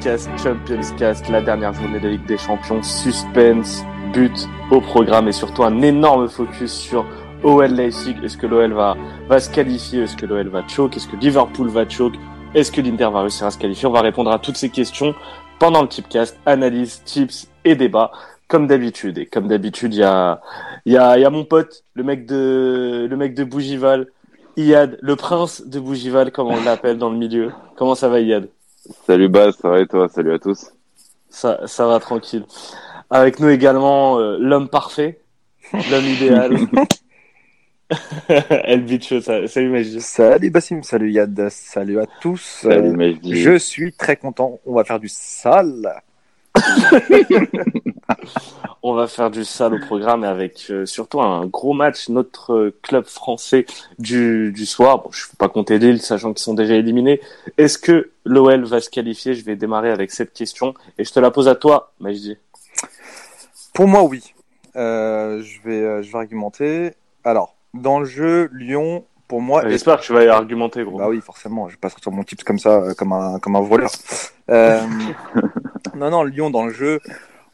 Tipcast Champions Cast, la dernière journée de Ligue des Champions. Suspense, but au programme et surtout un énorme focus sur OL Leipzig. Est-ce que l'OL va, va se qualifier? Est-ce que l'OL va choke? Est-ce que Liverpool va choke? Est-ce que l'Inter va réussir à se qualifier? On va répondre à toutes ces questions pendant le Tipcast. Analyse, tips et débat comme d'habitude. Et comme d'habitude, il y a, y, a, y a mon pote, le mec de, le mec de Bougival, Iyad, le prince de Bougival, comme on l'appelle dans le milieu. Comment ça va, Iyad? Salut Baz, ça va et toi? Salut à tous. Ça, ça va tranquille. Avec nous également euh, l'homme parfait, l'homme idéal. El Bicho, salut Majdi. Salut Bassim, salut Yad, salut à tous. Salut Majdi. Je suis très content, on va faire du sale. on va faire du sale au programme et avec euh, surtout un gros match, notre euh, club français du, du soir. Bon, je ne peux pas compter Lille, sachant qu'ils sont déjà éliminés. Est-ce que l'OL va se qualifier? Je vais démarrer avec cette question et je te la pose à toi, Majdi. Pour moi, oui. Euh, je, vais, je vais argumenter. Alors, dans le jeu, Lyon, pour moi. J'espère que tu vas y argumenter, gros. Bah oui, forcément. Je vais pas sortir mon tips comme ça, comme un, comme un voleur. Euh... non, non, Lyon dans le jeu,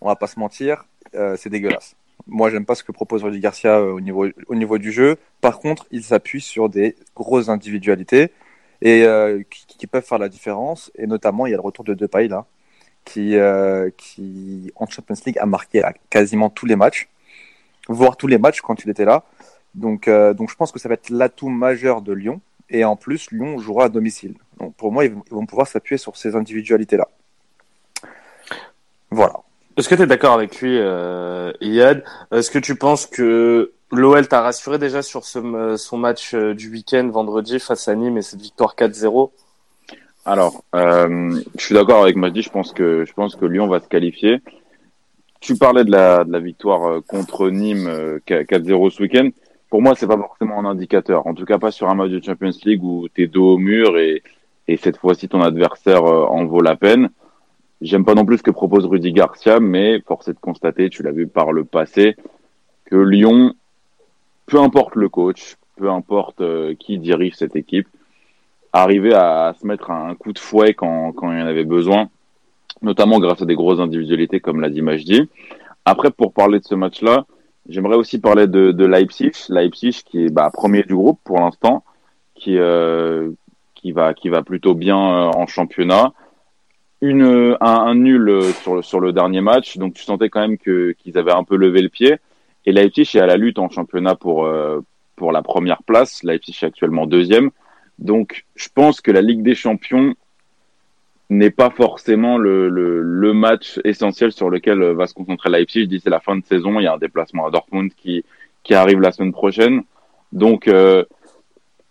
on va pas se mentir, euh, c'est dégueulasse. Moi, j'aime pas ce que propose Rudy Garcia euh, au, niveau, au niveau du jeu. Par contre, il s'appuie sur des grosses individualités et euh, qui, peuvent faire la différence. Et notamment, il y a le retour de Depay là, qui, en Champions League a marqué quasiment tous les matchs, voire tous les matchs quand il était là. Donc, donc je pense que ça va être l'atout majeur de Lyon. Et en plus, Lyon jouera à domicile. Donc pour moi, ils vont pouvoir s'appuyer sur ces individualités-là. Voilà. Est-ce que tu es d'accord avec lui, euh, Est-ce que tu penses que l'OL t'a rassuré déjà sur son match euh, du week-end vendredi face à Nîmes et cette victoire 4-0 Alors, euh, je suis d'accord avec Mahdi. Je pense que je pense que Lyon va se qualifier. Tu parlais de la, victoire euh, contre Nîmes 4-0 ce week-end. Pour moi, c'est pas forcément un indicateur. En tout cas, pas sur un match de Champions League où t'es dos au mur et cette fois-ci ton adversaire en vaut la peine. J'aime pas non plus ce que propose Rudy Garcia, mais force est de constater, tu l'as vu par le passé, que Lyon, peu importe le coach, peu importe euh, qui dirige cette équipe, arrivait à, se mettre un coup de fouet quand, quand il y en avait besoin, notamment grâce à des grosses individualités comme l'a dit Majdi. Après, pour parler de ce match-là, j'aimerais aussi parler de, Leipzig, Leipzig qui est bah, premier du groupe pour l'instant, qui euh, qui va qui va plutôt bien euh, en championnat une, un, un, nul sur le, sur le dernier match, donc tu sentais quand même que qu'ils avaient un peu levé le pied. Et Leipzig est à la lutte en championnat pour euh, pour la première place. Leipzig est actuellement deuxième. Donc je pense que la Ligue des Champions n'est pas forcément le, le, le, match essentiel sur lequel va se concentrer Leipzig. D'ici la fin de saison, il y a un déplacement à Dortmund qui qui arrive la semaine prochaine. Donc euh,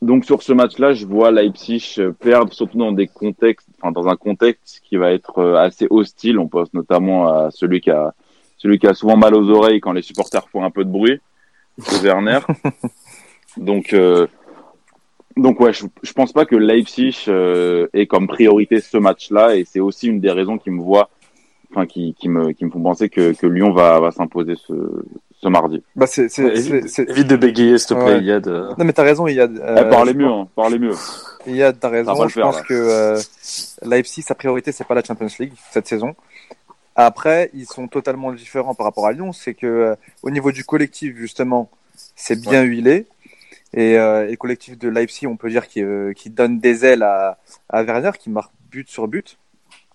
donc sur ce match-là, je vois Leipzig perdre, surtout dans des contextes, enfin dans un contexte qui va être assez hostile. On pense notamment à celui qui a celui qui a souvent mal aux oreilles quand les supporters font un peu de bruit, c'est Werner. donc euh, donc ouais, je, je pense pas que Leipzig euh, ait comme priorité ce match-là, et c'est aussi une des raisons qui me voit, enfin qui, qui me qui me font penser que, que Lyon va va s'imposer ce ce mardi. Bah c'est, c'est, évite, c'est, évite de bégayer, s'il te plaît, ouais. Yad. Non, mais t'as raison, Yad. Euh, eh, parlez mieux, hein, parlez mieux. Yad, t'as raison. Je pense là. que euh, Leipzig, sa priorité, c'est pas la Champions League cette saison. Après, ils sont totalement différents par rapport à Lyon. C'est que euh, au niveau du collectif, justement, c'est bien ouais. huilé. Et, euh, et, le collectif de Leipzig, on peut dire qu'il euh, qu donne des ailes à, à Werner, qui marque but sur but.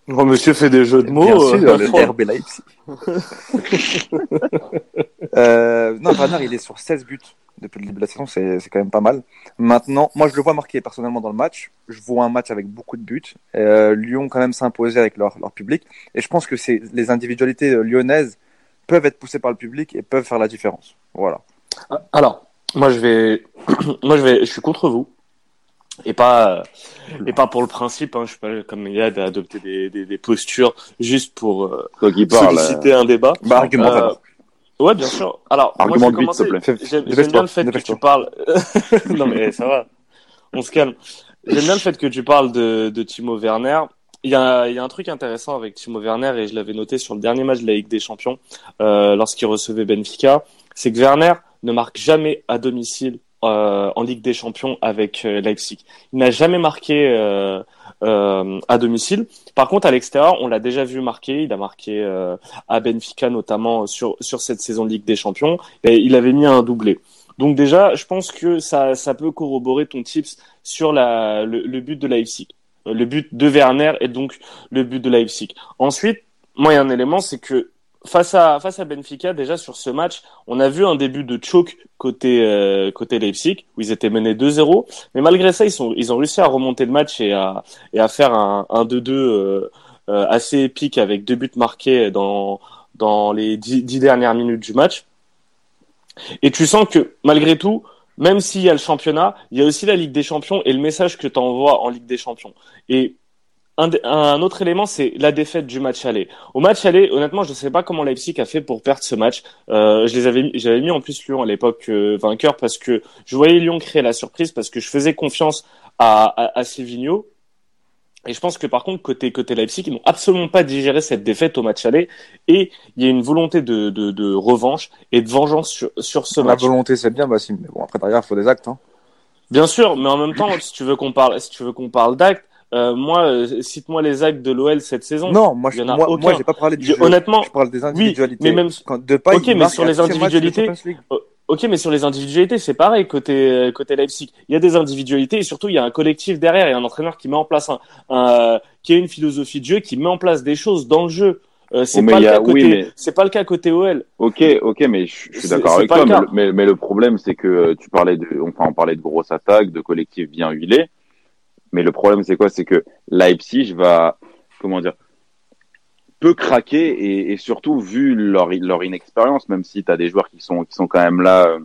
Oh, monsieur fait des jeux de mots. Bien sûr, le RB Leipzig. euh, non, Werner, il est sur 16 buts depuis le début de la saison, c'est quand même pas mal. Maintenant, moi, je le vois marqué personnellement dans le match. Je vois un match avec beaucoup de buts. Euh, Lyon, quand même, s'imposer avec leur, leur public. Et je pense que les individualités lyonnaises peuvent être poussées par le public et peuvent faire la différence. Voilà. Alors, moi, je vais, moi, je vais, je suis contre vous et pas et pas pour le principe hein, je suis pas comme Yad à adopter des, des, des postures juste pour euh, solliciter un débat. Bah, argument euh, ouais bien sûr. Alors argument moi, s'il te plaît. J'aime bien le fait que tu parles. Non mais ça va. On se calme. J'aime bien le fait que tu parles de, de Timo Werner. Il y, a, il y a un truc intéressant avec Timo Werner et je l'avais noté sur le dernier match de la Ligue des Champions euh, lorsqu'il recevait Benfica. C'est que Werner ne marque jamais à domicile euh, en Ligue des Champions avec euh, Leipzig. Il n'a jamais marqué euh, à domicile. Par contre, à l'extérieur, on l'a déjà vu marquer. Il a marqué à Benfica notamment sur sur cette saison de Ligue des Champions. Et il avait mis un doublé. Donc déjà, je pense que ça, ça peut corroborer ton tips sur la, le, but de Leipzig. Le but de Werner et donc le but de Leipzig. Ensuite, moi, il y a un élément, c'est que face à face à Benfica, déjà sur ce match, on a vu un début de choke côté euh, côté Leipzig où ils étaient menés 2-0, mais malgré ça, ils sont ils ont réussi à remonter le match et à et à faire un 1-2-2 euh, euh, assez épique avec deux buts marqués dans dans les dix dernières minutes du match. Et tu sens que malgré tout, même s'il y a le championnat, il y a aussi la Ligue des Champions et le message que tu envoies en Ligue des Champions. Un, autre élément, c'est la défaite du match aller. Au match aller, honnêtement, je ne sais pas comment Leipzig a fait pour perdre ce match. Euh, je les avais, j'avais mis en plus Lyon à l'époque euh, vainqueur parce que je voyais Lyon créer la surprise parce que je faisais confiance à, à, à et je pense que par contre, côté, côté Leipzig, ils n'ont absolument pas digéré cette défaite au match aller. Et il y a une volonté de, de, de revanche et de vengeance sur, sur ce match. La volonté, c'est bien, Bassim. Mais bon, après, derrière, il faut des actes. Hein. Bien sûr, mais en même temps, si tu veux qu'on parle, si tu veux qu'on parle d'actes, euh, moi, euh, cite-moi les actes de l'OL cette saison. Non, moi, je, moi, moi j'ai pas parlé du jeu. Honnêtement, je parle des individualités. Oui, mais même, Quand de pas, ok, mais sur les individualités, Ok, mais sur les individualités, c'est pareil côté côté Leipzig. Il y a des individualités et surtout il y a un collectif derrière et un entraîneur qui met en place un, un qui a une philosophie de jeu, qui met en place des choses dans le jeu. Euh, c'est pas, le cas côté, c'est pas le cas côté OL. Ok, ok, mais je, suis d'accord avec toi. Mais, mais, le problème, c'est que euh, tu parlais de, enfin, on parlait de grosses attaques, de collectifs bien huilés. Mais le problème, c'est quoi? C'est que Leipzig va, comment dire, peut craquer et, et, surtout vu leur, leur inexpérience, même si tu as des joueurs qui sont, qui sont quand même là euh,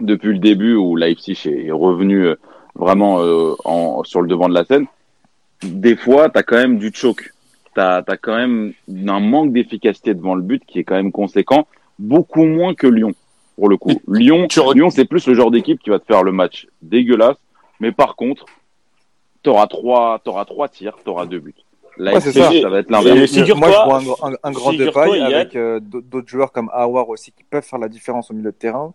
depuis le début où Leipzig est revenu euh, vraiment euh, en, sur le devant de la scène, des fois tu as quand même du choc. Tu as, as, quand même un manque d'efficacité devant le but qui est quand même conséquent, beaucoup moins que Lyon pour le coup. Lyon, Lyon c'est plus le genre d'équipe qui va te faire le match dégueulasse, mais par contre, tu auras trois, auras trois tirs, tu auras deux buts. Là, ça. ça. va être l'inverse. Moi, je vois un, un, un grand dépaille avec euh, d'autres joueurs comme Awar aussi qui peuvent faire la différence au milieu de terrain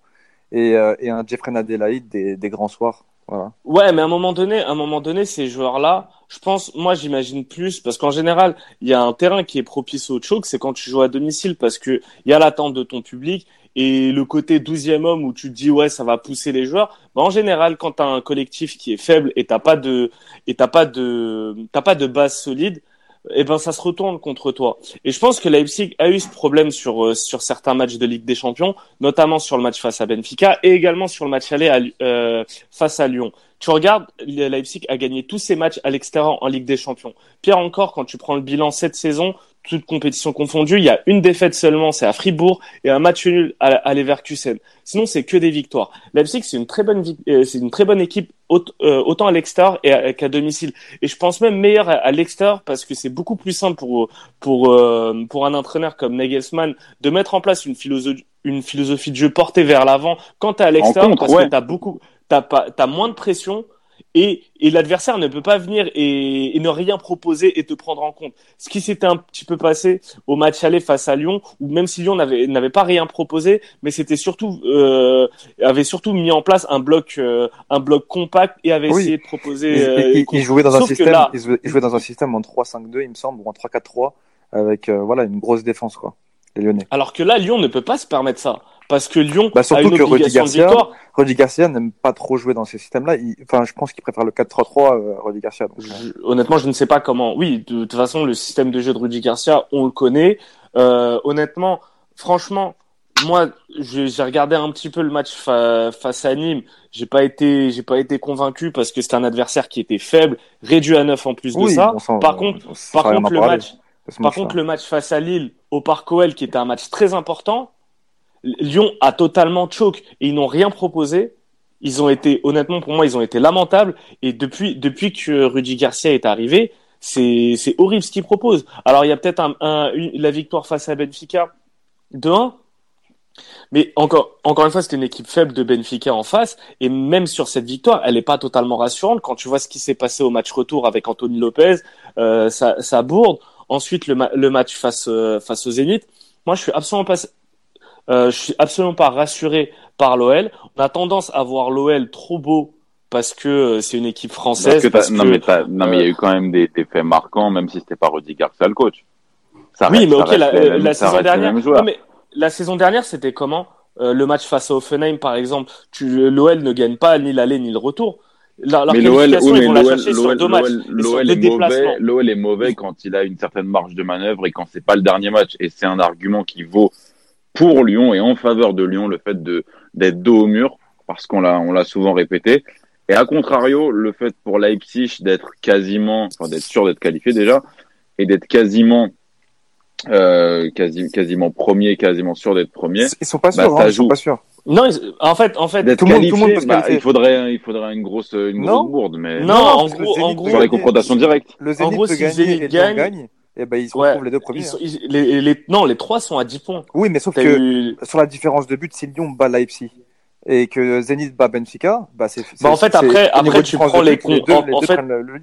et, euh, et un Jeffrey Adelaide des, des grands soirs. Voilà. Ouais, mais à un moment donné, à un moment donné, ces joueurs-là, je pense, moi, j'imagine plus, parce qu'en général, il y a un terrain qui est propice au choke, c'est quand tu joues à domicile, parce que il y a l'attente de ton public et le côté douzième homme où tu te dis ouais, ça va pousser les joueurs. Bah, en général, quand t'as un collectif qui est faible et t'as pas de et t'as pas de t'as pas de base solide, eh ben ça se retourne contre toi. Et je pense que Leipzig a eu ce problème sur euh, sur certains matchs de Ligue des Champions, notamment sur le match face à Benfica et également sur le match aller euh, face à Lyon. Tu regardes, Leipzig a gagné tous ses matchs à l'extérieur en Ligue des Champions. Pire encore, quand tu prends le bilan cette saison, toute compétition confondue, il y a une défaite seulement, c'est à Fribourg, et un match nul à, à Leverkusen. Sinon, c'est que des victoires. Leipzig, c'est une très bonne, euh, c'est une très bonne équipe euh, autant à l'extérieur qu'à domicile. Et je pense même meilleur à, l'extérieur parce que c'est beaucoup plus simple pour pour euh, pour un entraîneur comme Nagelsmann de mettre en place une philosophie une philosophie de jeu portée vers l'avant quand t'es à l'extérieur parce que t'as beaucoup t'as pas t'as moins de pression et, et l'adversaire ne peut pas venir et, et, ne rien proposer et te prendre en compte. Ce qui s'était un petit peu passé au match aller face à Lyon, où même si Lyon n'avait n'avait pas rien proposé, mais c'était surtout euh, avait surtout mis en place un bloc euh, un bloc compact et avait essayé de proposer. Euh, il, jouait dans un système, il jouait dans un système en 3-5-2, il me semble, ou en 3-4-3, avec euh, voilà une grosse défense quoi. Les Lyonnais. Alors que là, Lyon ne peut pas se permettre ça parce que Lyon bah, surtout a une que Rudy Garcia, Rudy Garcia n'aime pas trop jouer dans ces systèmes-là. Enfin, je pense qu'il préfère le 4-3-3, euh, Rudy Garcia. Donc, honnêtement, je ne sais pas comment. Oui, de, toute façon, le système de jeu de Rudy Garcia, on le connaît. Euh, honnêtement, franchement, moi, j'ai regardé un petit peu le match face à Nîmes. J'ai pas été, j'ai pas été convaincu parce que c'était un adversaire qui était faible, réduit à 9 en plus de ça. par contre, par contre, le match, par contre, le match face à Lille au Parc OL, qui était un match très important, Lyon a totalement choke et ils n'ont rien proposé. Ils ont été, honnêtement, pour moi, ils ont été lamentables. Et depuis, depuis que Rudy Garcia est arrivé, c'est, c'est horrible ce qu'il propose. Alors, il y a peut-être un, un, la victoire face à Benfica de 1. Mais encore, encore une fois, c'était une équipe faible de Benfica en face. Et même sur cette victoire, elle n'est pas totalement rassurante. Quand tu vois ce qui s'est passé au match retour avec Anthony Lopez, euh, ça bourde. Ensuite, le, le match face, euh, face au Zénith. Moi, je suis absolument pas, euh, je suis absolument pas rassuré par l'OL. On a tendance à voir l'OL trop beau parce que euh, c'est une équipe française. Parce que parce t'as- non, que- mais t'as- non, mais il y a eu quand même des, des faits marquants, même si c'était pas Rudy Garcia le coach. Ça Oui, reste- mais ok, la, euh, saison dernière. Non, mais la saison dernière, c'était comment Euh, Le match face à Offenheim, par exemple, l'OL ne gagne pas ni l'aller ni le retour. La, leur mais l'OL, qualification, oui, ils mais vont la l'OL, chercher sur l'OL, deux matchs. est mauvais, l'OL est mauvais quand il a une certaine marge de manœuvre et quand c'est pas le dernier match. Et c'est un argument qui vaut pour Lyon et en faveur de Lyon le fait de d'être dos au mur parce qu'on l'a on l'a souvent répété. Et à contrario, le fait pour Leipzig d'être quasiment, enfin d'être sûr d'être qualifié déjà et d'être quasiment euh, quasi, quasiment premier, quasiment sûr d'être premier, Ils sont pas Bah, sûrs, hein, ils sont pas sûrs. Non, ils- en fait, en fait, tout le monde- qualifié, tout le monde peut se bah, qualifier. il faudrait il faudrait une grosse une Non. grosse bourde, mais non, Non, en gros, en gros, sur les confrontations directes. Le Zénith gros, peut si gagner Zénith et Lyon gagne, gagne, et ben ils se Ouais. retrouvent les deux premiers. ils sont- ils- les, les- non, les trois sont à 10 points. Oui, mais sauf que eu- sur la différence de but, si Lyon bat Leipzig et que Zenit bat Benfica, bah c'est. Bah, en fait, après- après, tu prends les les deux, en- les en fait, le, le.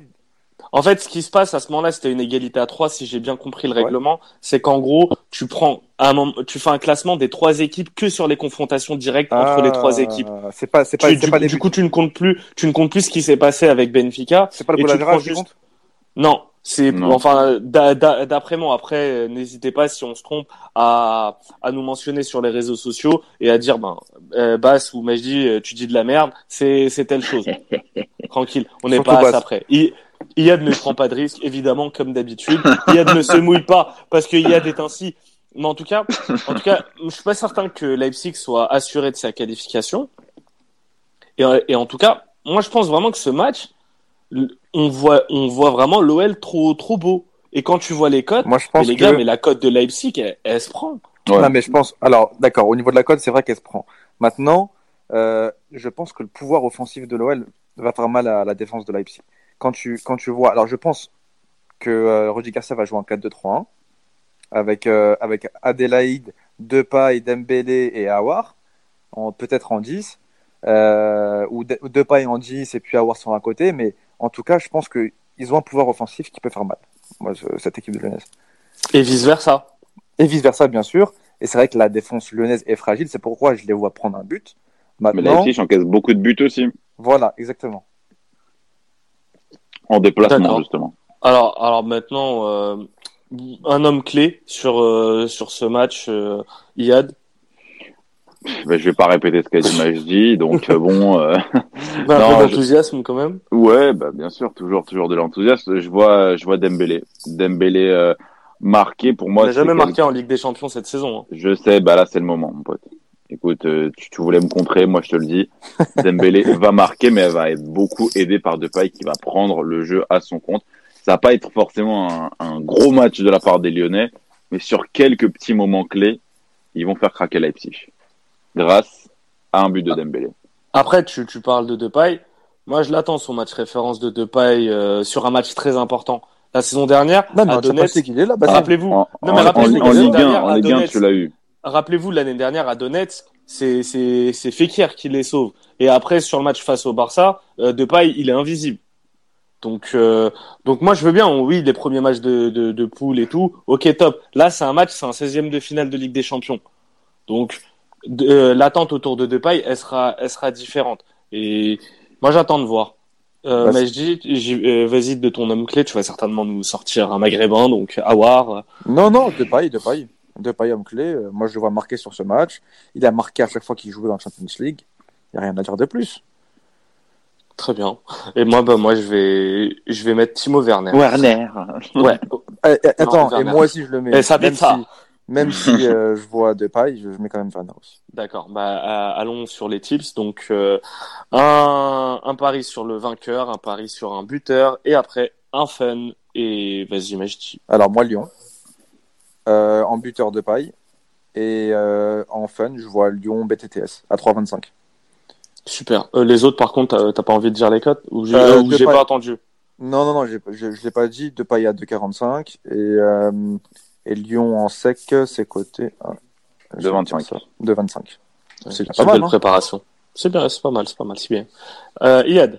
En fait, ce qui se passe à ce moment-là, c'était une égalité à 3, si j'ai bien compris le règlement. C'est qu'en gros, tu prends un moment, tu fais un classement des trois équipes que sur les confrontations directes entre les trois Ah, équipes. C'est pas, c'est pas, Tu- c'est du, pas des du coup, tu ne comptes plus, tu ne comptes plus ce qui s'est passé avec Benfica. C'est pas le goal prends qui juste- compte? Non, c'est enfin d'a- d'a- d'après moi. Après, n'hésitez pas si on se trompe à à nous mentionner sur les réseaux sociaux et à dire ben euh, Bass ou Majdi, euh, tu dis de la merde, c'est c'est telle chose. Tranquille, on n'est pas à ça près. I- Iyad ne prend pas de risque, évidemment, comme d'habitude. Iyad ne se mouille pas parce que Iyad est ainsi. Mais en tout cas, en tout cas, je suis pas certain que Leipzig soit assuré de sa qualification. Et, et en tout cas, moi, je pense vraiment que ce match, on voit, on voit vraiment l'OL trop, trop beau. Et quand tu vois les cotes, Moi, je mais pense les que. gars, mais la cote de Leipzig, elle, elle se prend. Ouais. Non, mais je pense. Alors, d'accord, au niveau de la cote, c'est vrai qu'elle se prend. Maintenant, euh, je pense que le pouvoir offensif de l'OL va faire mal à la défense de Leipzig. Quand tu, quand tu vois. Alors, je pense que euh, Rudy Garcia va jouer en 4-2-3-1 avec, euh, avec Adelaide, Depay, Dembélé et Awar, en, peut-être en 10. Euh, ou De- ou Depay en 10 et puis Awar sur un côté. Mais en tout cas, je pense qu'ils ont un pouvoir offensif qui peut faire mal. Moi, cette équipe de Lyonnaise. Et vice versa. Et vice versa, bien sûr. Et c'est vrai que la défense lyonnaise est fragile. C'est pourquoi je les vois prendre un but. Mais Maintenant, Leipzig encaisse beaucoup de buts aussi voilà, exactement. en déplacement D'accord. justement. Alors, alors maintenant, euh, un homme clé sur, euh, sur ce match, euh, Iyad. Ben, je vais pas répéter ce qu'a dit donc euh, bon. euh, Ben, un Non, peu je- d'enthousiasme quand même. Ouais, bah bien sûr, toujours, toujours de l'enthousiasme. Je vois, je vois Dembélé, Dembélé euh, marqué pour Il moi. n'a c'est jamais quel- marqué en Ligue des Champions cette saison. hein. Je sais, bah là c'est le moment, mon pote. Écoute, euh, tu, tu voulais me contrer, moi je te le dis. Dembélé va marquer, mais elle va être beaucoup aidée par Depay qui va prendre le jeu à son compte. Ça va pas être forcément un, un gros match de la part des Lyonnais, mais sur quelques petits moments clés, ils vont faire craquer Leipzig grâce à un but de Dembélé. Après, tu, tu parles de Depay. Moi, je l'attends, son match référence de Depay euh, sur un match très important. La saison dernière, Non, mais à Donetsk, qu'il est là. Bah, Ah, rappelez-vous, En, Non, mais en- rappelez-vous, en- la en saison Ligue 1, dernière, en à Ligue 1, Donetsk, tu l'as eu. rappelez-vous l'année dernière à Donetsk, c'est c'est c'est Fekir qui les sauve. Et après sur le match face au Barça, euh, Depay il est invisible. Donc euh, donc moi je veux bien, on- oui les premiers matchs de de, de poule et tout, ok top. Là c'est un match, c'est un 16e de finale de Ligue des Champions. Donc de- euh, l'attente autour de Depay, elle sera elle sera différente. Et moi j'attends de voir. Euh, mais je dis, euh, vas-y de ton homme clé, tu vas certainement nous sortir un maghrébin, donc Awar. Non, non, Depay, Depay. Depay, homme clé. Euh, Moi, je le vois marquer sur ce match. Il a marqué à chaque fois qu'il jouait dans la Champions League. Il n'y a rien à dire de plus. Très bien. Et moi, bah, moi, je vais, je vais mettre Timo Werner. Werner. Ouais. Attends, et Werner. moi aussi, je le mets. Eh, ça même ça. si, même si euh, je vois Depay, je, je mets quand même Werner aussi. D'accord. Bah, allons sur les tips. Donc, euh, un, un pari sur le vainqueur, un pari sur un buteur, et après un fun. Et vas-y, Majdi. Alors, moi, Lyon. Euh, en buteur Depay. Et euh, en fun, je vois Lyon BTTS à 3,25. Super. Les autres, par contre, t'as- pas envie de dire les cotes? Ou j'ai pas entendu? Non, non, non, je l'ai pas dit. Depay à 2,45. Et, et Lyon en sec, c'est coté à De je vais 25. dire ça. De 25. C'est pas une mal, belle hein. préparation. C'est bien, c'est pas mal, c'est pas mal, c'est bien. Euh, Iyad.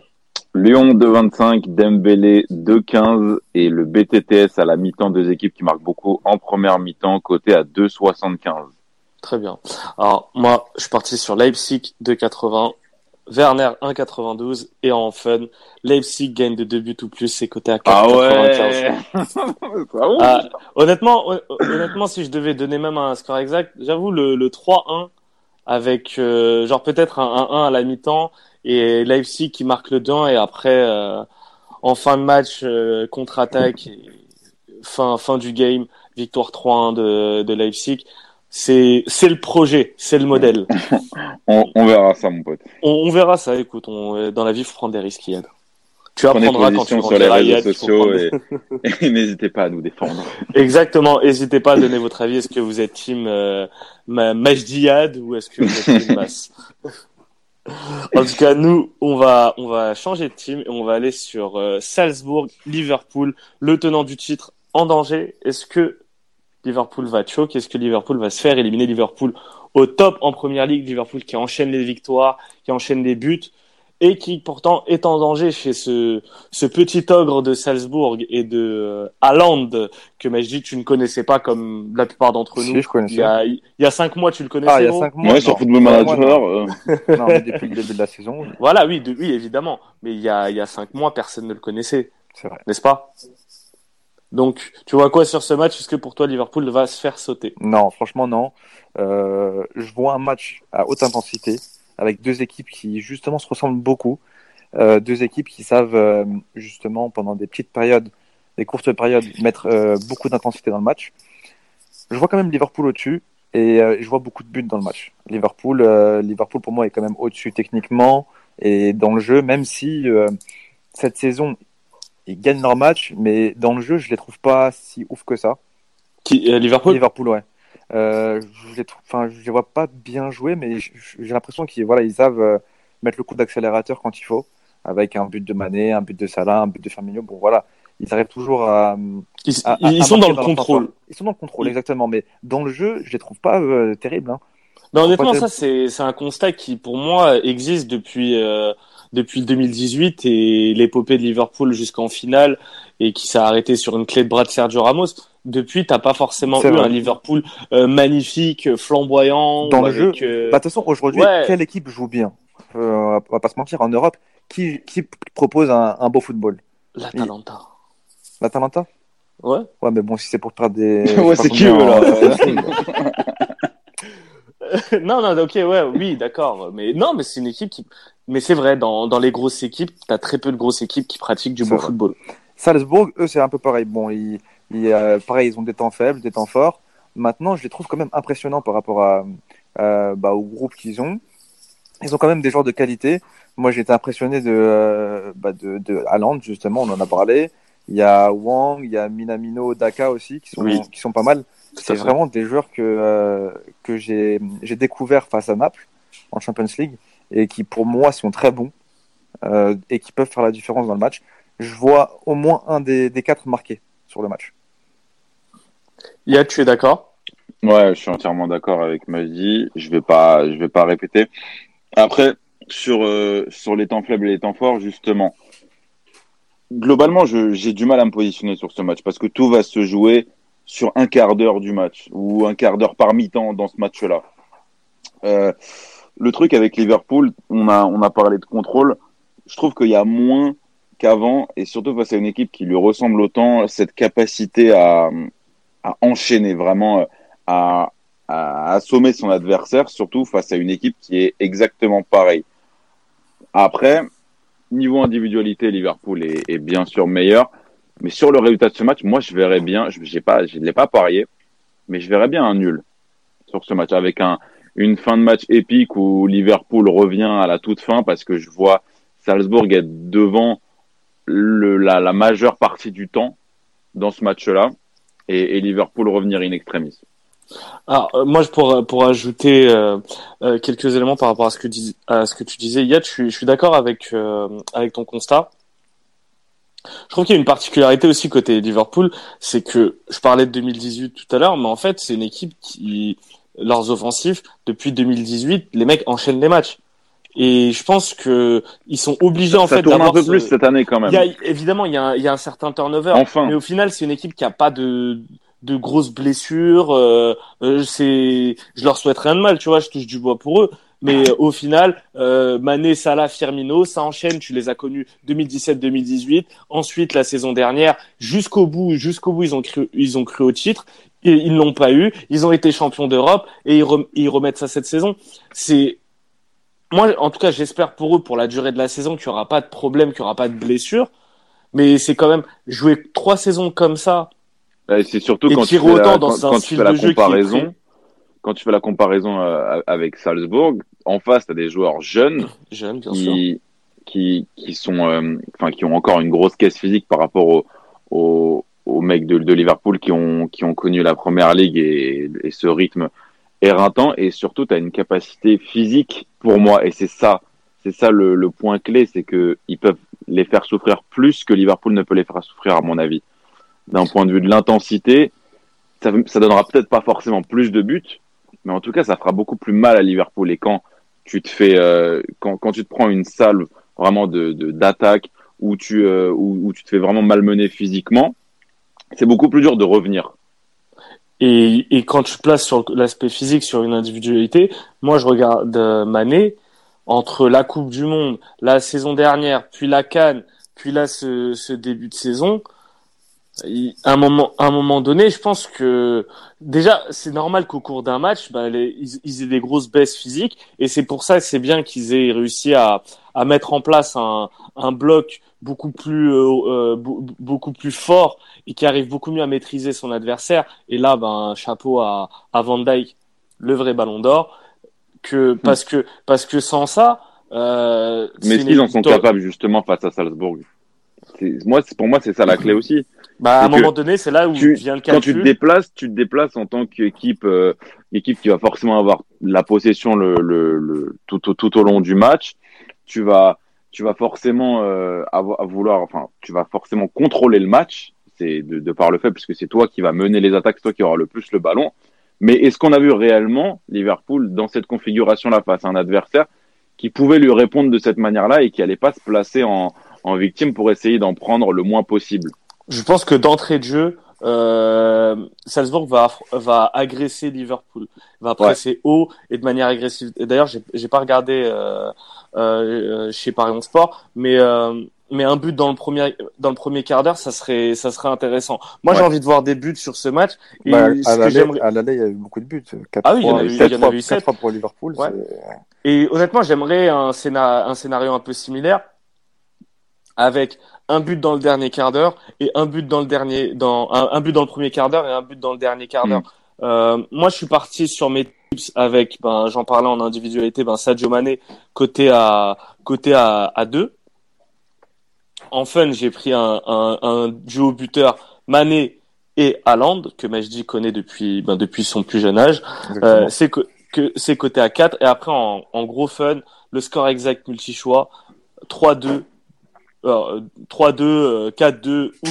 Lyon 2,25, Dembélé 2,15 et le BTTS à la mi-temps, deux équipes qui marquent beaucoup en première mi-temps, côté à 2,75. Très bien. Alors, moi, je suis parti sur Leipzig 2,80, Werner 1,92 et en fun, Leipzig gagne de 2 buts ou plus, c'est coté à 4,95. Ah ouais Ah honnêtement, hon- honnêtement, si je devais donner même un score exact, j'avoue le, le 3-1 avec euh, genre peut-être un 1-1 à la mi-temps et Leipzig qui marque le 2 et après euh, en fin de match euh, contre-attaque fin fin du game victoire 3-1 de, de Leipzig. C'est c'est le projet, c'est le modèle. on, on verra ça, mon pote. On, on verra ça. Écoute, on, dans la vie, faut prendre des risques, Yann. Tu apprendras quand tu sur les réseaux sociaux et, et n'hésitez pas à nous défendre. Exactement. N'hésitez pas à donner votre avis. Est-ce que vous êtes team euh, ou est-ce que vous êtes team Mas? En tout cas, nous, on va, on va changer de team et on va aller sur euh, Salzbourg, Liverpool, le tenant du titre en danger. Est-ce que Liverpool va choke Est-ce que Liverpool va se faire? Éliminer Liverpool au top en première ligue Liverpool qui enchaîne les victoires, qui enchaîne les buts et qui pourtant est en danger chez ce, ce petit ogre de Salzbourg et de euh, Haaland que Majdi tu ne connaissais pas comme la plupart d'entre Si, nous. je connaissais. Il y, a, il y a cinq mois, tu le connaissais. Ah, il y a 5 mois. Ouais, sur. Football Manager, euh, non. Non, mais depuis le début de la saison, oui, Voilà, oui, de- oui, évidemment. Mais il y a, il y a cinq mois, personne ne le connaissait, c'est vrai. n'est-ce pas? Donc, tu vois quoi sur ce match? Est-ce que pour toi, Liverpool va se faire sauter? Non, franchement, non. Euh, je vois un match à haute intensité avec deux équipes qui, justement, se ressemblent beaucoup. Euh, deux équipes qui savent, euh, justement, pendant des petites périodes, des courtes périodes, mettre euh, beaucoup d'intensité dans le match. Je vois quand même Liverpool au-dessus et euh, je vois beaucoup de buts dans le match. Liverpool, Liverpool pour moi, est quand même au-dessus techniquement et dans le jeu, même si cette saison, ils gagnent leur match, mais dans le jeu, je les trouve pas si ouf que ça. Qui, euh, Liverpool? Liverpool, ouais. Euh, je les trouve, je les vois pas bien jouer, mais j'ai l'impression qu'ils, voilà, ils savent euh, mettre le coup d'accélérateur quand il faut, avec un but de Mané, un but de Salah, un but de Firmino. Bon, voilà, ils arrivent toujours à. Ils, à- à- ils à sont dans le contrôle. temps. Ils sont dans le contrôle, exactement. Mais dans le jeu, je les trouve pas euh, terribles. Hein. Mais honnêtement, ça, c'est, c'est un constat qui, pour moi, existe depuis, euh, depuis le 2018 et l'épopée de Liverpool jusqu'en finale et qui s'est arrêté sur une clé de bras de Sergio Ramos. Depuis, t'as pas forcément eu vrai. un Liverpool euh, magnifique, flamboyant. Dans le avec, euh, Bah, de toute façon, aujourd'hui, Ouais. quelle équipe joue bien? Euh, On va pas se mentir, en Europe, qui, qui propose un, un beau football? l'Atalanta. L'Atalanta? Ouais. Ouais, mais bon, si c'est pour faire des. ouais, c'est qui, combien, eux, là euh, non, non, ok, ouais, oui, d'accord. Mais non, mais c'est une équipe qui. Mais c'est vrai, dans, dans les grosses équipes, t'as très peu de grosses équipes qui pratiquent du beau vrai. football. Salzbourg, eux, c'est un peu pareil. Bon, ils, ils, euh, pareil, ils ont des temps faibles, des temps forts. Maintenant, je les trouve quand même impressionnants par rapport à, euh, bah, au groupe qu'ils ont. Ils ont quand même des joueurs de qualité. Moi, j'ai été impressionné de, euh, bah, de, de Haaland, justement, on en a parlé. Il y a Wang, il y a Minamino, Daka aussi, qui sont, Oui. qui sont pas mal. C'est vraiment des joueurs que, euh, que j'ai j'ai découvert face à Naples en Champions League et qui, pour moi, sont très bons euh, et qui peuvent faire la différence dans le match. Je vois au moins un des, des quatre marqués sur le match. Ya, tu es d'accord? Ouais, je suis entièrement d'accord avec Majdi. Je vais pas, je vais pas répéter. Après, sur euh, sur les temps faibles et les temps forts, justement, globalement, j'ai du mal à me positionner sur ce match parce que tout va se jouer sur un quart d'heure du match ou un quart d'heure par mi-temps dans ce match-là. Euh, le truc avec Liverpool, on a on a parlé de contrôle. Je trouve qu'il y a moins qu'avant et surtout face à une équipe qui lui ressemble autant, cette capacité à à enchaîner vraiment, à, à assommer son adversaire, surtout face à une équipe qui est exactement pareille. Après, niveau individualité, Liverpool est, est bien sûr meilleur, mais sur le résultat de ce match, moi je verrais bien, je ne l'ai pas parié, mais je verrais bien un nul sur ce match avec un une fin de match épique où Liverpool revient à la toute fin parce que je vois Salzbourg être devant la, majeure partie du temps dans ce match-là et, Liverpool revenir in extremis. Alors, euh, moi, pour, ajouter euh, euh, quelques éléments par rapport à ce que, tu disais, Yad, je suis, je suis d'accord avec, euh, avec ton constat. Je trouve qu'il y a une particularité aussi côté Liverpool, c'est que je parlais de 2018 tout à l'heure, mais en fait, c'est une équipe qui, leurs offensifs, depuis 2018, les mecs enchaînent les matchs. Et je pense que ils sont obligés en ça fait tourne un d'avoir peu ce- plus cette année quand même. Il y a, évidemment, il y, a un, il y a un certain turnover. Enfin. Mais au final, c'est une équipe qui a pas de, de grosses blessures. Euh, euh, c'est, je leur souhaite rien de mal, tu vois, je touche du bois pour eux. Mais au final, euh, Mané, Salah, Firmino, ça enchaîne. Tu les as connus 2017-2018. Ensuite, la saison dernière, jusqu'au bout, jusqu'au bout, ils ont cru, ils ont cru au titre. Ils l'ont pas eu. Ils ont été champions d'Europe et ils, ils remettent ça cette saison. C'est moi, en tout cas, j'espère pour eux, pour la durée de la saison, qu'il n'y aura pas de problème, qu'il n'y aura pas de blessure. Mais c'est quand même jouer trois saisons comme ça. C'est surtout quand tu fais la, dans quand, un tu fais la comparaison. Quand tu fais la comparaison euh, avec Salzbourg, en face, tu as des joueurs jeunes, jeunes bien qui, sûr. qui, qui sont, euh, enfin, qui ont encore une grosse caisse physique par rapport aux au, au mecs de, Liverpool qui ont, qui ont connu la première ligue et, ce rythme éreintant. Et surtout, tu as une capacité physique pour moi, et c'est ça, c'est ça le, point clé, c'est que ils peuvent les faire souffrir plus que Liverpool ne peut les faire souffrir, à mon avis. D'un point de vue de l'intensité, ça, ça donnera peut-être pas forcément plus de buts, mais en tout cas, ça fera beaucoup plus mal à Liverpool. Et quand tu te fais, euh, quand, quand tu te prends une salve vraiment de d'attaque où tu euh, où, où, tu te fais vraiment malmener physiquement, c'est beaucoup plus dur de revenir. Et, quand tu places sur l'aspect physique sur une individualité, moi je regarde euh, Mané entre la Coupe du Monde, la saison dernière, puis la Cannes, puis là ce, début de saison. À un moment, un moment donné, je pense que déjà c'est normal qu'au cours d'un match, bah, ils, aient des grosses baisses physiques, et c'est pour ça que c'est bien qu'ils aient réussi à, à mettre en place un bloc beaucoup plus euh, euh beaucoup plus fort et qui arrive beaucoup mieux à maîtriser son adversaire. Et là, ben chapeau à, à Van Dyke, le vrai Ballon d'Or, que hmm. parce que parce que sans ça. Euh, Mais est-ce qu'ils en sont capables justement face à Salzbourg Moi, pour moi, c'est ça la clé aussi. Bah, à un moment donné, c'est là où tu, vient le calcul. Quand tu te déplaces, tu te déplaces en tant qu'équipe, euh, équipe qui va forcément avoir la possession le, le, le tout, tout, tout au long du match. Tu vas tu vas forcément euh, avoir, vouloir, enfin, tu vas forcément contrôler le match, c'est de, de, par le fait, puisque c'est toi qui va mener les attaques, toi qui aura le plus le ballon. Mais est-ce qu'on a vu réellement Liverpool dans cette configuration-là face à un adversaire qui pouvait lui répondre de cette manière-là et qui allait pas se placer en, en victime pour essayer d'en prendre le moins possible? Je pense que d'entrée de jeu, euh, Salzbourg va va agresser Liverpool, va presser ouais. haut et de manière agressive. D'ailleurs, j'ai j'ai pas regardé euh, euh, chez Paris Sport, mais euh, mais un but dans le premier dans le premier quart d'heure, ça serait ça serait intéressant. Moi, ouais. j'ai envie de voir des buts sur ce match. Et bah, à l'aller, il y a eu beaucoup de buts. 4 ah oui, il y en a eu, il y en a eu 7 pour Liverpool. Ouais. Et honnêtement, j'aimerais un scénario un scénario un peu similaire avec un but dans le dernier quart d'heure et un but dans le dernier dans un, un but dans le premier quart d'heure et un but dans le dernier quart d'heure. Mm. Euh, moi, je suis parti sur mes tips avec, ben, j'en parlais en individualité, ben Sadio Mané côté à côté à, à deux. En fun, j'ai pris un, un, un duo buteur Mané et Haaland que Majdi connaît depuis ben, depuis son plus jeune âge. Euh, c'est que, que c'est côté à 4 et après en, en gros fun, le score exact multi choix 3-2 3-2, 4-2 ou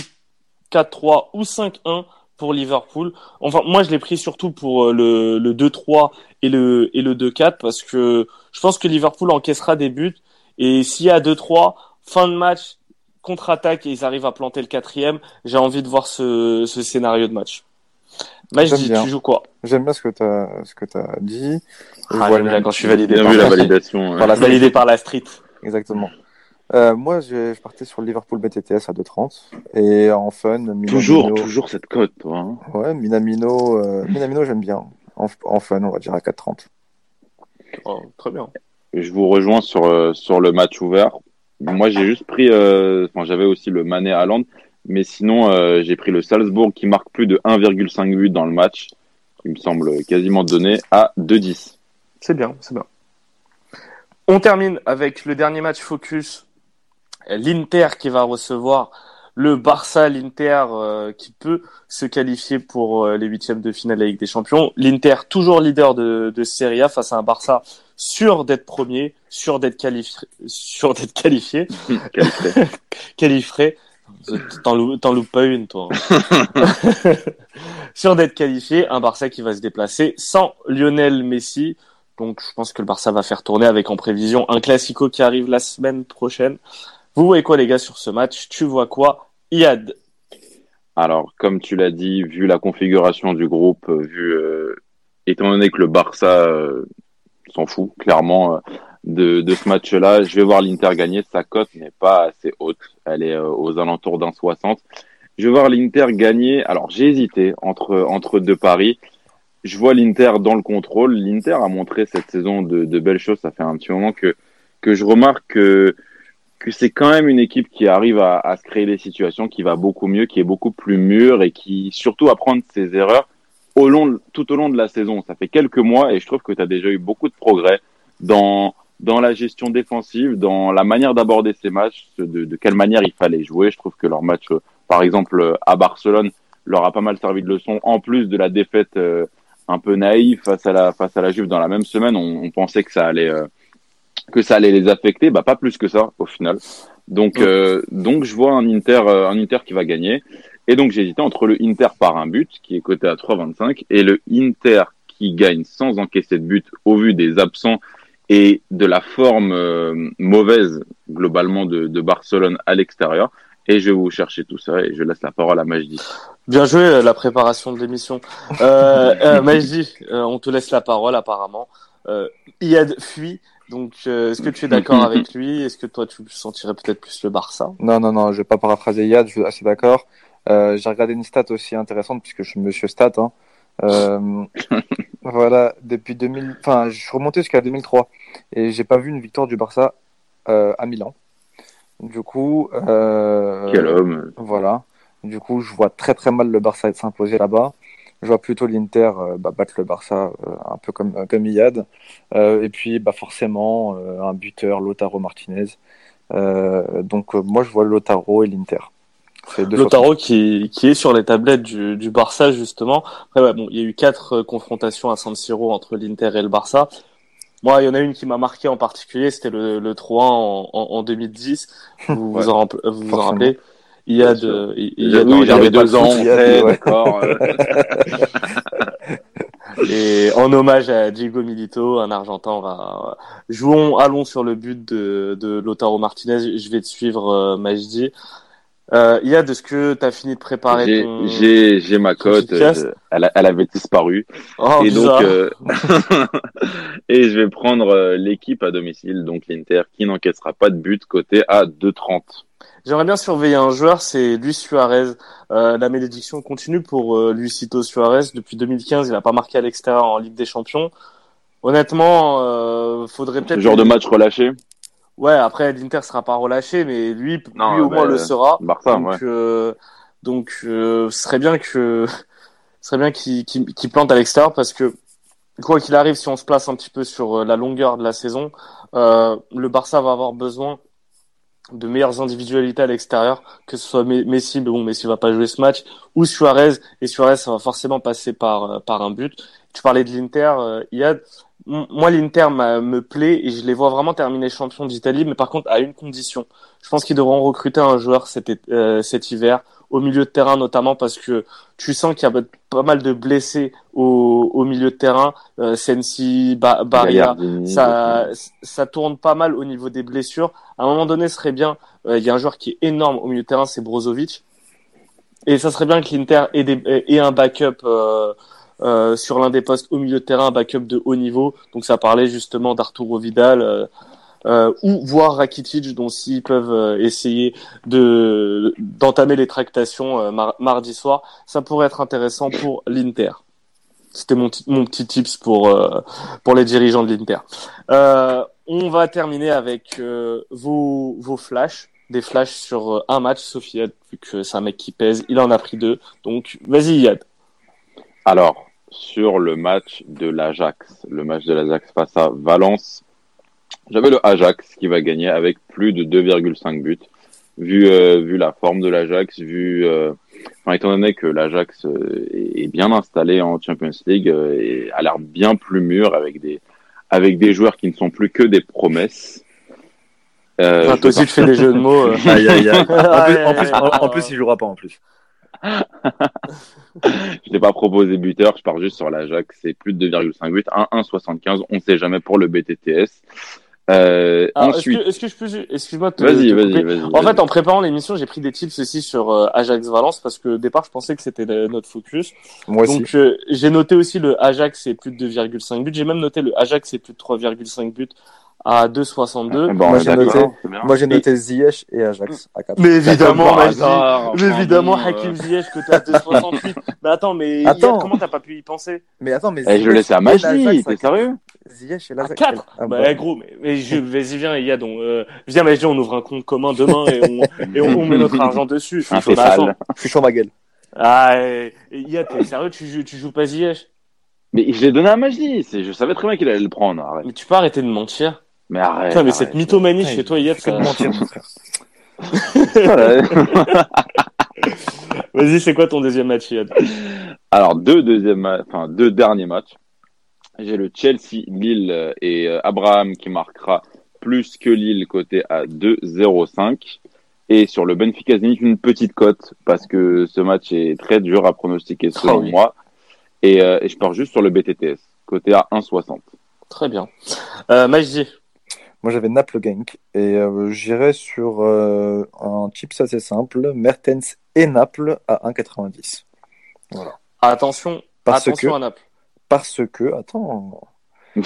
4-3 ou 5-1 pour Liverpool. Enfin, moi, je l'ai pris surtout pour euh, le, le 2-3 et le, et le 2-4 parce que je pense que Liverpool encaissera des buts et s'il y a 2-3, fin de match, contre-attaque et ils arrivent à planter le quatrième, j'ai envie de voir ce, ce scénario de match. Je dis, tu joues quoi? J'aime bien ce que tu as, ce que as dit. Ah, j'aime bien quand je suis validé bien par, vu la validation. par la validé par la street. Exactement. Euh, moi, je, je, partais sur le Liverpool BTTS à 2,30 et en fun. Minamino, toujours, toujours cette cote, toi. Hein. Ouais, Minamino, euh, Minamino, j'aime bien. En, en, fun, on va dire à 4,30. Oh, très bien. Je vous rejoins sur euh, sur le match ouvert. Moi, j'ai juste pris, euh, enfin, j'avais aussi le Mané Haaland, mais sinon, euh, j'ai pris le Salzbourg qui marque plus de 1,5 but dans le match, qui me semble quasiment donné à 2,10. C'est bien, c'est bien. On termine avec le dernier match focus l'Inter qui va recevoir le Barça, l'Inter euh, qui peut se qualifier pour euh, les huitièmes de finale de la Ligue des Champions. L'Inter toujours leader de, de Serie A face à un Barça sûr d'être premier, sûr d'être qualifié, sûr d'être qualifié, qualifié. T'en loupes pas une, toi. sûr d'être qualifié, un Barça qui va se déplacer sans Lionel Messi. Donc, je pense que le Barça va faire tourner avec en prévision un classico qui arrive la semaine prochaine. Vous voyez quoi, les gars, sur ce match? Tu vois quoi, Iad Alors, comme tu l'as dit, vu la configuration du groupe, vu euh, étant donné que le Barça, euh, s'en fout clairement euh, de, ce match-là. Je vais voir l'Inter gagner. Sa cote n'est pas assez haute. Elle est euh, aux alentours d'un 60. Je vais voir l'Inter gagner. Alors j'ai hésité entre entre deux paris. Je vois l'Inter dans le contrôle. L'Inter a montré cette saison de, de belles choses. Ça fait un petit moment que que je remarque que que c'est quand même une équipe qui arrive à, à, se créer des situations, qui va beaucoup mieux, qui est beaucoup plus mûre et qui surtout apprend ses erreurs au long, tout au long de la saison. Ça fait quelques mois et je trouve que tu as déjà eu beaucoup de progrès dans dans la gestion défensive, dans la manière d'aborder ces matchs, de, de, quelle manière il fallait jouer. Je trouve que leur match, par exemple, à Barcelone, leur a pas mal servi de leçon. En plus de la défaite euh, un peu naïve face à la face à la Juve dans la même semaine, on, on pensait que ça allait euh, que ça allait les affecter, bah pas plus que ça au final. Donc euh, donc je vois un Inter euh, un Inter qui va gagner et donc hésité entre le Inter par un but qui est coté à 3,25 et le Inter qui gagne sans encaisser de but au vu des absents et de la forme euh, mauvaise globalement de, de Barcelone à l'extérieur. Et je vais vous chercher tout ça et je laisse la parole à Majdi. Bien joué la préparation de l'émission. Euh, euh, Majdi, on te laisse la parole apparemment. Euh, Iad fuit donc, euh, est-ce que tu es d'accord avec lui? Est-ce que toi, tu sentirais peut-être plus le Barça? Non, non, non, je vais pas paraphraser Yad, je suis assez d'accord. Euh, j'ai regardé une stat aussi intéressante, puisque je suis monsieur stat. Hein. Euh, voilà, depuis 2000... Enfin, je suis remonté jusqu'à 2003, et j'ai pas vu une victoire du Barça euh, à Milan. Du coup... Euh, Quel homme Voilà. Du coup, je vois très très mal le Barça s'imposer là-bas je vois plutôt l'Inter euh, bah, battre le Barça euh, un peu comme comme Iyad. Euh, et puis bah forcément un buteur Lotaro Martinez. Donc moi je vois Lotaro et l'Inter. Lotaro qui, qui est sur les tablettes du, du Barça justement. Après, bon, il y a eu quatre confrontations à San Siro entre l'Inter et le Barça. Moi, il y en a une qui m'a marqué en particulier, c'était le, le 3 en, en, en 2010. Vous ouais, vous, en, vous, vous en rappelez? Il y a de, il y a, oui, j'avais deux ans, d'accord. Et en hommage à Diego Milito, un Argentin, va jouons, allons sur le but de, de Lotaro Martinez. Je vais te suivre, euh, Majdi. Euh, il y a de ce que tu as fini de préparer J'ai ton... ma cote, euh, elle, elle, avait disparu. Oh, et bizarre. donc euh, et je vais prendre euh, l'équipe à domicile, donc l'Inter qui n'encaissera pas de but côté à 2,30. J'aimerais bien surveiller un joueur, c'est Luis Suarez. Euh, la malédiction continue pour euh, Luisito Suarez. Depuis 2015, il n'a pas marqué à l'extérieur en Ligue des Champions. Honnêtement, euh, faudrait peut-être. Ce genre de match relâché. Ouais, après l'Inter sera pas relâché, mais lui, Non, lui au moins le sera. Barça, donc, ouais. euh, donc, euh, ce serait bien que, ce serait bien qu'il qu'il qu'il plante à l'extérieur parce que quoi qu'il arrive, si on se place un petit peu sur euh, la longueur de la saison, euh, le Barça va avoir besoin de meilleures individualités à l'extérieur, que ce soit Me- Messi, mais bon, Messi va pas jouer ce match, ou Suarez, et Suarez, ça va forcément passer par, euh, par un but. Tu parlais de l'Inter, euh, Iyad. Moi, l'Inter me plaît et je les vois vraiment terminer champion d'Italie, mais par contre, à une condition. Je pense qu'ils devront recruter un joueur cet, euh, cet hiver, au milieu de terrain notamment, parce que tu sens qu'il y a pas mal de blessés au, au milieu de terrain. Euh, Sensi, ba ça, ça tourne pas mal au niveau des blessures. À un moment donné, ce serait bien. euh, Il y a un joueur qui est énorme au milieu de terrain, c'est Brozovic. Et ça serait bien que l'Inter ait un backup euh, euh, sur l'un des postes au milieu de terrain, backup de haut niveau. Donc ça parlait justement d'Arturo Vidal. euh, euh, ou voir Rakitic, dont s'ils peuvent euh, essayer de d'entamer les tractations mar- mardi soir, ça pourrait être intéressant pour l'Inter. C'était mon, mon petit tips pour pour les dirigeants de l'Inter. On va terminer avec vos vos flashs, des flashs sur un match. Sophie, vu que c'est un mec qui pèse, il en a pris deux. Donc vas-y Yad. Alors, sur le match de l'Ajax, le match de l'Ajax face à Valence, j'avais le Ajax qui va gagner avec plus de 2,5 buts. Vu, euh, vu la forme de l'Ajax, vu, euh, enfin, étant donné que l'Ajax euh, est bien installé en Champions League et a l'air bien plus mûr avec des, avec des joueurs qui ne sont plus que des promesses. Euh, Enfin, toi aussi, tu fais des jeux de mots. Aïe, aïe, aïe. En plus, en, plus, en- en plus, il jouera pas en plus. Je t'ai pas proposé buteur, je pars juste sur l'Ajax, c'est plus de 2,5 buts, 1 1,75, on sait jamais pour le BTTS. Euh, Alors, est-ce que, je peux, excuse-moi de te, vas-y, vas-y, vas-y. En fait, en préparant l'émission, j'ai pris des tips aussi sur euh, Ajax Valence parce que au départ, je pensais que c'était notre focus. Moi aussi. Donc, euh, j'ai noté aussi le Ajax c'est plus de 2,5 buts. J'ai même noté le Ajax c'est plus de 3,5 buts à 2,62. Bon, Moi, j'ai noté-. Moi, j'ai noté Ziyech et Ajax à 4. Mais évidemment, hasard, Mais enfin, évidemment, bon, Hakim euh, Ziyech que t'as à 2,68. mais attends, mais Attends. Yad, comment t'as pas pu y penser? Mais attends, mais eh, je Ziyech le laissais à et Majdi, l'Ajax t'es à- sérieux? Ziyech et À l'Ajax. 4 Ah, Bah bah. gros, mais, mais je, vas-y viens Yad, on, euh, viens Majdi, on ouvre un compte commun demain et on, et on, on met notre argent dessus. Un Bah, fait attends. sale. Je suis chaud, ma gueule. Ah, et, et Yad, t'es sérieux, tu, joues- tu joues pas Ziyech? Mais je l'ai donné à Majdi, c'est- je savais très bien qu'il allait le prendre, arrête. Mais tu peux arrêter de mentir. Mais arrête. Putain, mais arrête. cette mythomanie chez toi, de ça... mentir, mon frère. Voilà. Vas-y, c'est quoi ton deuxième match, Yad Alors, deux, deuxièmes ma- enfin, deux derniers matchs. J'ai le Chelsea, Lille euh, et euh, Abraham qui marquera plus que Lille côté à 2-0-5. Et sur le Benfica Zenit, une petite cote parce que ce match est très dur à pronostiquer selon Ah oui. moi. Et, euh, et je pars juste sur le BTTS, côté à 1,60. Très bien. Euh, Majdi, Moi, j'avais Naples Genk et euh, j'irais sur euh, un chips assez simple, Mertens et Naples à 1,90. attention, Parce attention que, à Naples. parce que, attends,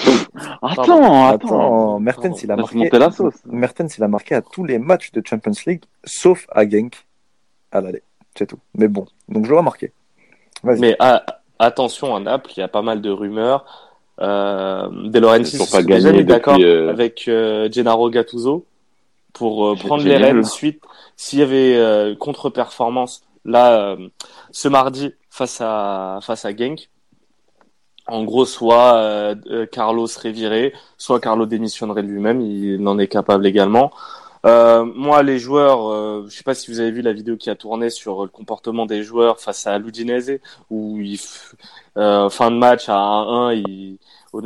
attends, attends. attends, Mertens, il a marqué, la sauce. Mertens, il a marqué à tous les matchs de Champions League, sauf à Genk à l'aller. C'est tout. Mais bon, donc j'aurais marqué. Vas-y. Mais attention à Naples, il y a pas mal de rumeurs. Euh, De Laurentiis déjà mis d'accord euh, avec euh, Gennaro Gattuso pour euh, prendre les rênes suite s'il y avait euh, contre-performance là ce mardi face à face à Genk. En gros, soit Carlos serait viré, soit Carlo démissionnerait de lui-même, il en est capable également. Euh, moi, les joueurs, euh, je sais pas si vous avez vu la vidéo qui a tourné sur le comportement des joueurs face à l'Udinese, où ils, euh, fin de match à 1-1, ils,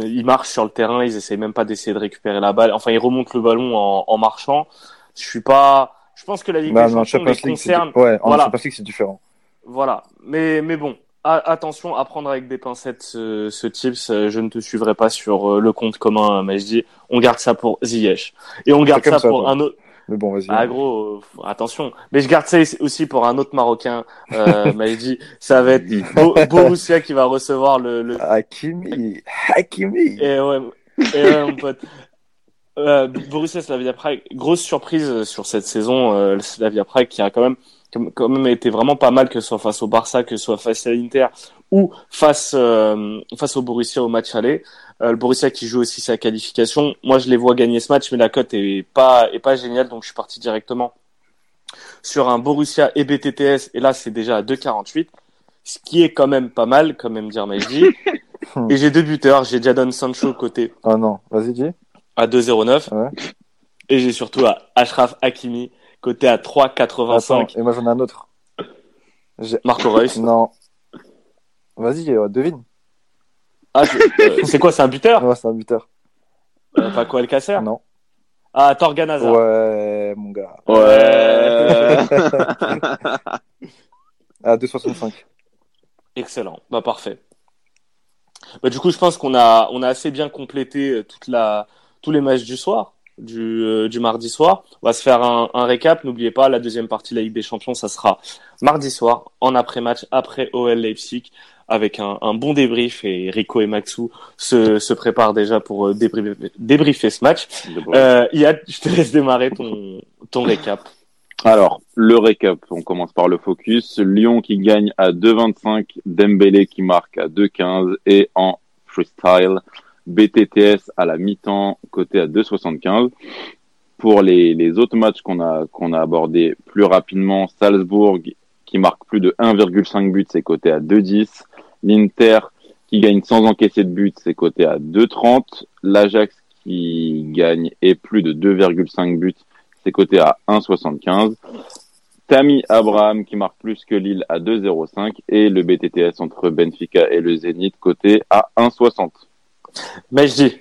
ils marchent sur le terrain, ils essayent même pas d'essayer de récupérer la balle. Enfin, ils remontent le ballon en, en marchant. Je suis pas, je pense que la Ligue Non, des non, Champions les concerne. ouais, en Voilà. C'est différent. Voilà. Mais, mais bon, attention à prendre avec des pincettes ce, ce tips. Je ne te suivrai pas sur euh, le compte commun, mais je dis, on garde ça pour Ziyech. Et on garde ça, ça, pour toi. un autre. Mais bon, vas-y. Ah gros, euh, attention. Mais je garde ça aussi pour un autre Marocain. Euh, dis, ça va être Bo- Borussia qui va recevoir le, le Hakimi, Hakimi. et ouais, et ouais, mon pote. Euh, Borussia Slavia Prague, grosse surprise sur cette saison. Euh, Slavia Prague qui a quand même, quand même été vraiment pas mal, que ce soit face au Barça, que ce soit face à l'Inter ou face euh, face au Borussia au match aller. Euh, le Borussia qui joue aussi sa qualification. Moi, je les vois gagner ce match, mais la cote est pas est pas géniale, donc je suis parti directement sur un Borussia et BTTS. Et là, c'est déjà à 2,48, ce qui est quand même pas mal, quand même dire Majdi. et j'ai deux buteurs. J'ai Jadon Sancho côté Ah non, vas-y, dis. à 2,09. Ouais. Et j'ai surtout à Ashraf Hakimi, côté à Attends, 3,85. et moi j'en ai un autre. Marco Reus. Non. Vas-y, euh, devine. Ah, je- euh, c'est quoi, c'est un buteur? Ouais, c'est un buteur. euh, Paco Alcacer Non. Ah, Torgan Hazard. Ouais, mon gars. Ouais. À 2,65. Excellent, bah parfait. Bah, du coup, je pense qu'on a, on a assez bien complété euh, toute la, tous les matchs du soir, du, euh, du mardi soir. On va se faire un, un récap. N'oubliez pas, la deuxième partie de la Ligue des Champions, ça sera mardi soir, en après-match, après OL Leipzig, avec un, un bon débrief. Et Rico et Maxou se, se préparent déjà pour euh, débriefer, débriefer ce match. Euh, Yad, je te laisse démarrer ton, ton récap. Alors, le récap, on commence par le focus. Lyon qui gagne à 2,25, Dembélé qui marque à 2,15 et en freestyle, BTTS à la mi-temps, côté à 2,75. Pour les, les autres matchs qu'on a, qu'on a abordés plus rapidement, Salzbourg qui marque plus de 1,5 buts, c'est côté à 2,10. L'Inter qui gagne sans encaisser de but, c'est côté à 2,30. L'Ajax qui gagne et plus de 2,5 buts, c'est coté à 1,75. Tammy Abraham qui marque plus que Lille à 2,05 et le BTTS entre Benfica et le Zénith coté à 1,60. Mais je dis,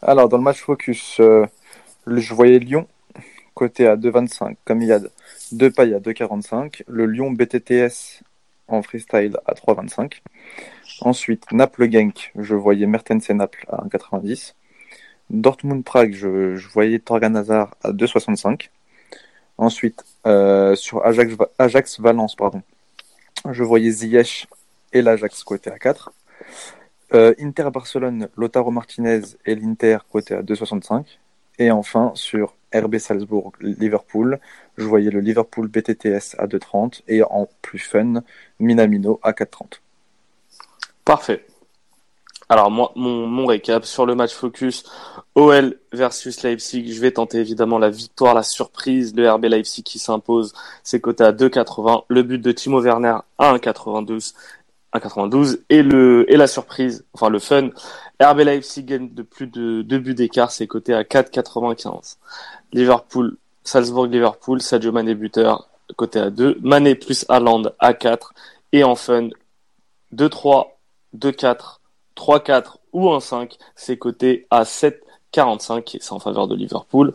Alors, dans le match focus, euh, je voyais Lyon côté à 2,25, comme Yad. Pailles à 2,45. Le Lyon BTTS en freestyle à 3,25. Ensuite, Naples Genk, je voyais Mertens et Naples à 1,90. Dortmund-Prague, je, je, voyais Torgan Hazard à 2,65. Ensuite, euh, sur Ajax-Valence, pardon, je voyais Ziyech et l'Ajax côté à 4. Euh, Inter-Barcelone, Lotaro Martinez et l'Inter côté à 2,65. Et enfin, sur RB Salzbourg-Liverpool, je voyais le Liverpool BTTS à 2,30 et en plus fun, Minamino à 4,30. Parfait. Alors moi, mon, mon, récap sur le match focus OL versus Leipzig, je vais tenter évidemment la victoire, la surprise, le RB Leipzig qui s'impose, c'est coté à 2,80, le but de Timo Werner à 1,92 1,92 et le et la surprise, enfin le fun, RB Leipzig gagne de plus de deux buts d'écart, c'est coté à 4,95. Liverpool, Salzbourg Liverpool, Sadio Mané buteur, côté à 2, Mané plus Haaland à 4 et en fun 2-3, 2-4, 3-4 ou 1-5, c'est coté à 7,45 et c'est en faveur de Liverpool.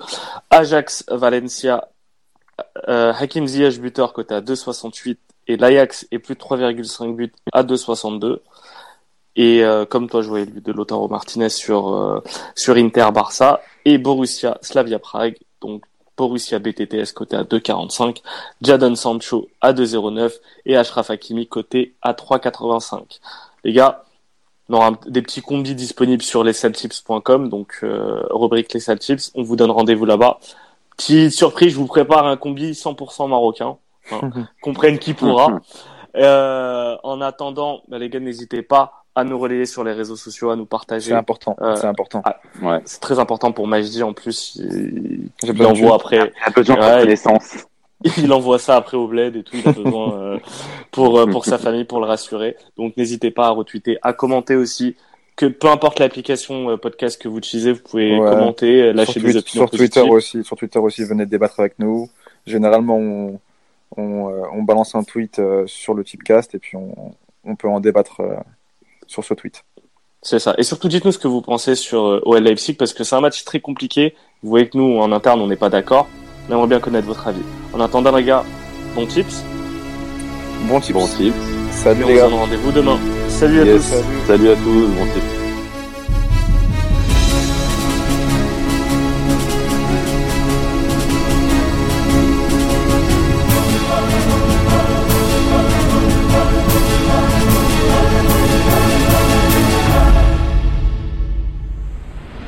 Ajax Valencia, euh, Hakim Ziyech buteur côté à 2,68 et l'Ajax est plus de 3,5 buts à 2,62. Et euh, comme toi, je voyais le but de Lautaro Martinez sur euh, sur Inter Barça et Borussia Slavia Prague. Donc Borussia BTTS côté à 2,45, Jadon Sancho à 2,09 et Ashraf Hakimi côté à 3,85. Les gars, on aura des petits combis disponibles sur les donc euh, rubrique les salchips. On vous donne rendez-vous là-bas. Petite surprise, je vous prépare un combi 100% marocain. Hein, comprenne qui pourra. Euh, en attendant, bah, les gars, n'hésitez pas à nous relayer sur les réseaux sociaux, à nous partager. C'est important. Euh, c'est important. Ah, ouais. C'est très important pour Majdi. En plus, il, il envoie après. Il a besoin de connaissance. Il envoie ça après au bled et tout. Il a besoin euh, pour euh, pour sa famille, pour le rassurer. Donc n'hésitez pas à retweeter, à commenter aussi. Que peu importe l'application euh, podcast que vous utilisez, vous pouvez commenter, lâcher des opinions sur Twitter aussi. Sur Twitter aussi, venez débattre avec nous. Généralement, on on, on balance un tweet sur le typecast et puis on, on peut en débattre sur ce tweet. C'est ça. Et surtout, dites-nous ce que vous pensez sur OL Leipzig parce que c'est un match très compliqué. Vous voyez que nous, en interne, on n'est pas d'accord. On aimerait bien connaître votre avis. En attendant, les gars, bon tips. Bon tips. Bon tips. Salut les gars. rendez-vous demain. Salut à tous. Salut. à tous. Bon.